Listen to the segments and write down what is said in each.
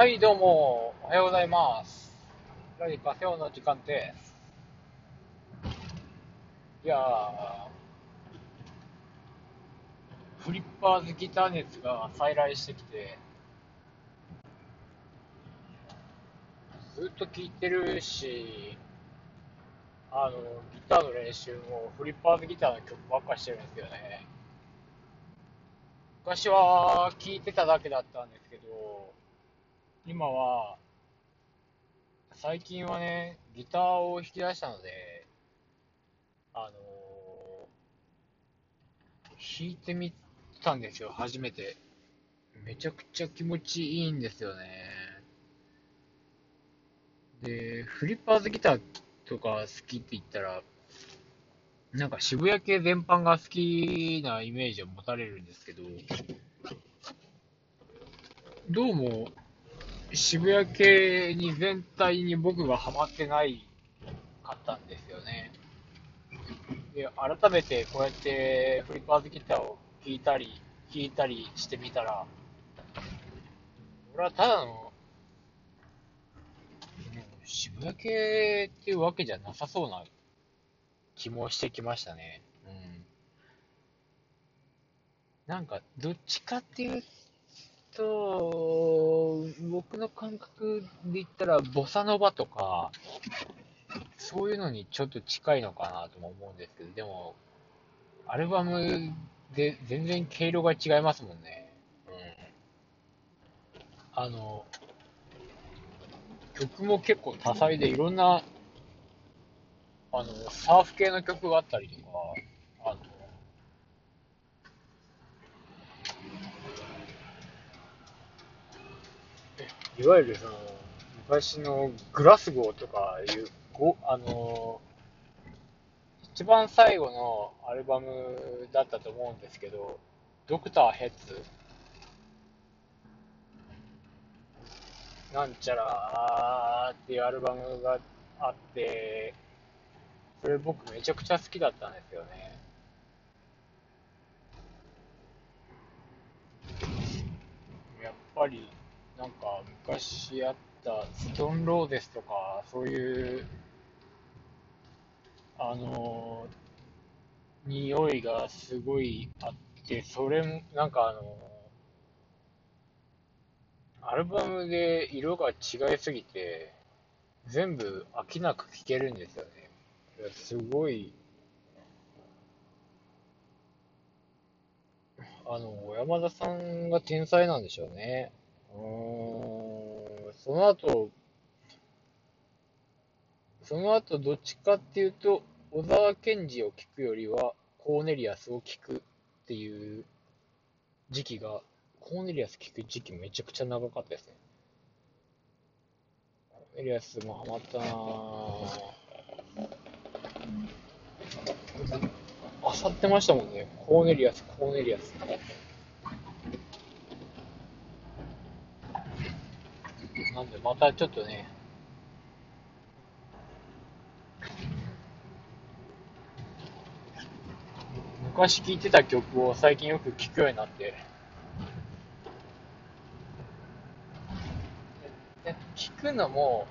はい、どうも、おはようございます。ラジカセオの時間です。いやー、フリッパーズギター熱が再来してきて、ずっと聴いてるし、あの、ギターの練習もフリッパーズギターの曲ばっかしてるんですよね。昔は聴いてただけだったんですけど、今は、最近はね、ギターを弾き出したので、あのー弾いてみたんですよ、初めて。めちゃくちゃ気持ちいいんですよね。で、フリッパーズギターとか好きって言ったら、なんか渋谷系全般が好きなイメージを持たれるんですけど、どうも渋谷系に全体に僕がハマってないかったんですよね。で、改めてこうやってフリッパーズギターを弾いたり、弾いたりしてみたら、俺はただの、渋谷系っていうわけじゃなさそうな気もしてきましたね。うん。なんか、どっちかっていうと、僕の感覚で言ったら、ボサノバとか、そういうのにちょっと近いのかなとも思うんですけど、でも、アルバムで全然毛色が違いますもんね。うん。あの、曲も結構多彩でいろんな、あの、サーフ系の曲があったりとか、あの、いわゆるその、昔のグラスゴーとかいう、ごあの、一番最後のアルバムだったと思うんですけど、ドクターヘッズなんちゃらーっていうアルバムがあって、それ僕めちゃくちゃ好きだったんですよね。やっぱり、なんか昔あったストンローゼスとか、そういう、あの匂いがすごいあって、それも、なんかあのアルバムで色が違いすぎて、全部飽きなく聴けるんですよね。すごい、あの、山田さんが天才なんでしょうね。うん、その後、その後どっちかっていうと、小沢健二を聴くよりは、コーネリアスを聴くっていう時期が、コーネリアス聴く時期めちゃくちゃ長かったですね。コーネリアスもハマったなぁ。あさってましたもんね。コーネリアス、コーネリアス。なんで、またちょっとね、昔聴いてた曲を最近よく聴くようになって、聴くのも、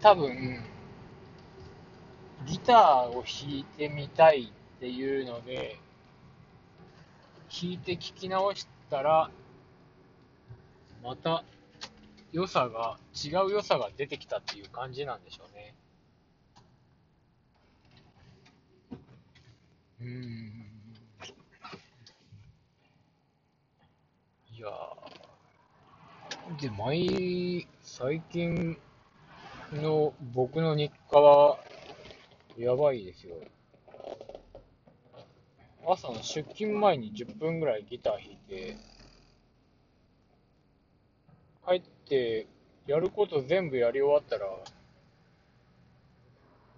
多分、ギターを弾いてみたいっていうので、弾いて聴き直したら、また良さが、違う良さが出てきたっていう感じなんでしょうね。うん。いやーで、毎、最近の僕の日課は、やばいですよ。朝の出勤前に10分ぐらいギター弾いて、帰って、やること全部やり終わったら、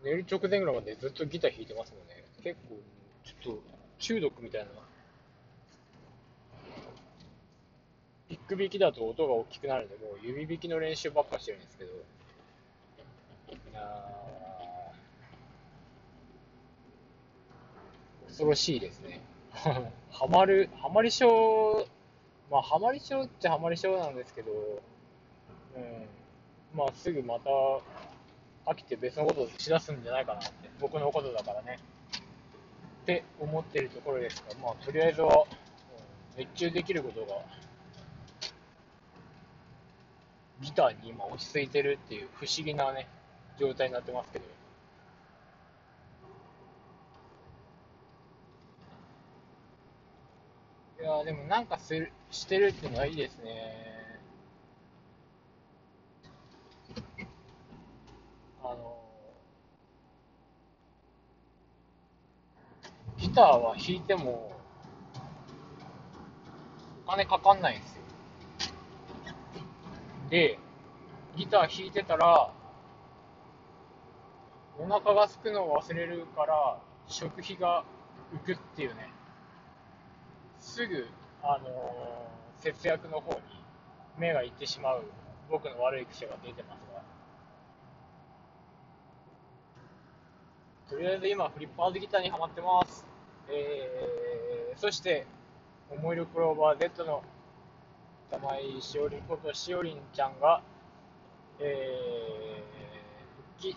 寝る直前ぐらいまでずっとギター弾いてますもんね。結構、ちょっと中毒みたいな。ピック弾きだと音が大きくなるんで、もう指弾きの練習ばっかしてるんですけど。いや恐ろしいですね。ハマる、ハマり症、まあ、ハマり症っちゃハマり症なんですけど、まあすぐまた飽きて別のことをしだすんじゃないかなって、僕のことだからね。って思ってるところですが、まあとりあえずは、熱中できることが、ギターに今落ち着いてるっていう不思議なね、状態になってますけど。いやでもなんかするしてるっていうのはいいですね。あの、ギターは弾いてもお金かかんないんですよ。で、ギター弾いてたら、お腹が空くのを忘れるから、食費が浮くっていうね。すぐ、あのー、節約の方に目がいってしまう僕の悪い癖が出てますが、とりあえず今、フリッパーズギターにはまってます。えー、そして、思い出クローバー Z の玉井しおりんことしおりんちゃんが、えー、復帰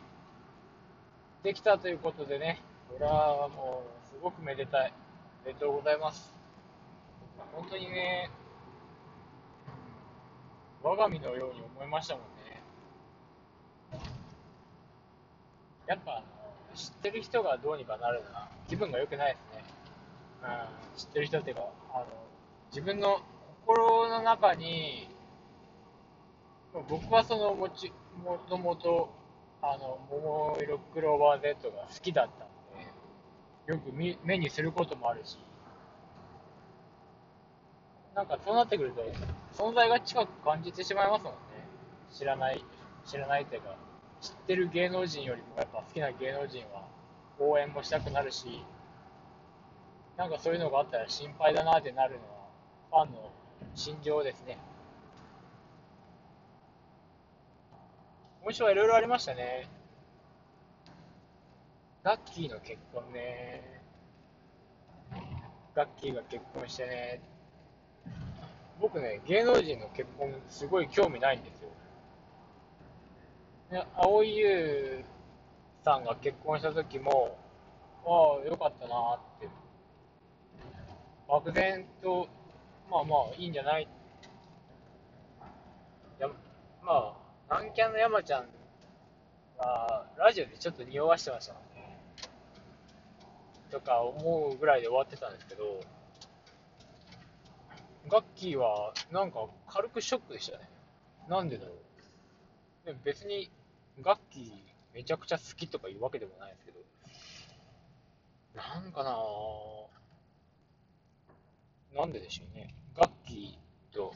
できたということでね、これはもうすごくめでたい。おめでとうございます。本当にね、我が身のように思いましたもんね。やっぱあの、知ってる人がどうにかなるのは気分が良くないですね。うん、知ってる人っていうか、あの、自分の心の中に、僕はそのもち、もともと、あの、桃色クローバー Z が好きだったんで、よく目にすることもあるし、なんかそうなってくると、存在が近く感じてしまいますもんね。知らない、知らないっていうか、知ってる芸能人よりもやっぱ好きな芸能人は応援もしたくなるし、なんかそういうのがあったら心配だなってなるのは、ファンの心情ですね。今週はいろいろありましたね。ガッキーの結婚ね。ガッキーが結婚してね。僕ね、芸能人の結婚、すごい興味ないんですよ。で蒼井優さんが結婚した時も、ああ、よかったなって。漠然と、まあまあ、いいんじゃないやまあ、南キャンの山ちゃんは、ラジオでちょっと匂わしてました。とか思うぐらいで終わってたんですけど、ガッキーはなんか軽くショックでしたね。なんでだろう。でも別にガッキーめちゃくちゃ好きとかいうわけでもないですけど、なんかななんででしょうね。ガッキーと、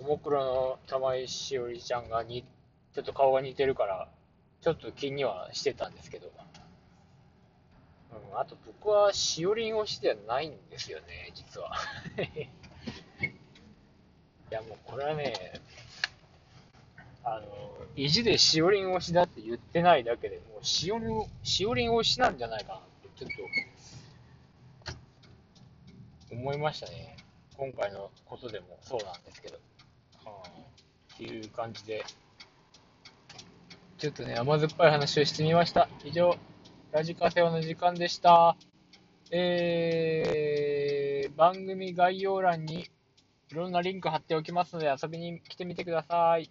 ももクロの玉井しおりちゃんがに、ちょっと顔が似てるから、ちょっと気にはしてたんですけど、うん、あと僕はしおりん推しではないんですよね、実は。いやもうこれはね、あの、意地でしおりん推しだって言ってないだけでもうしおりん、しおりん推しなんじゃないかなってちょっと思いましたね。今回のことでもそうなんですけど。はあ、っていう感じで、ちょっとね、甘酸っぱい話をしてみました。以上。ラジカセオの時間でした。えー、番組概要欄にいろんなリンク貼っておきますので遊びに来てみてください。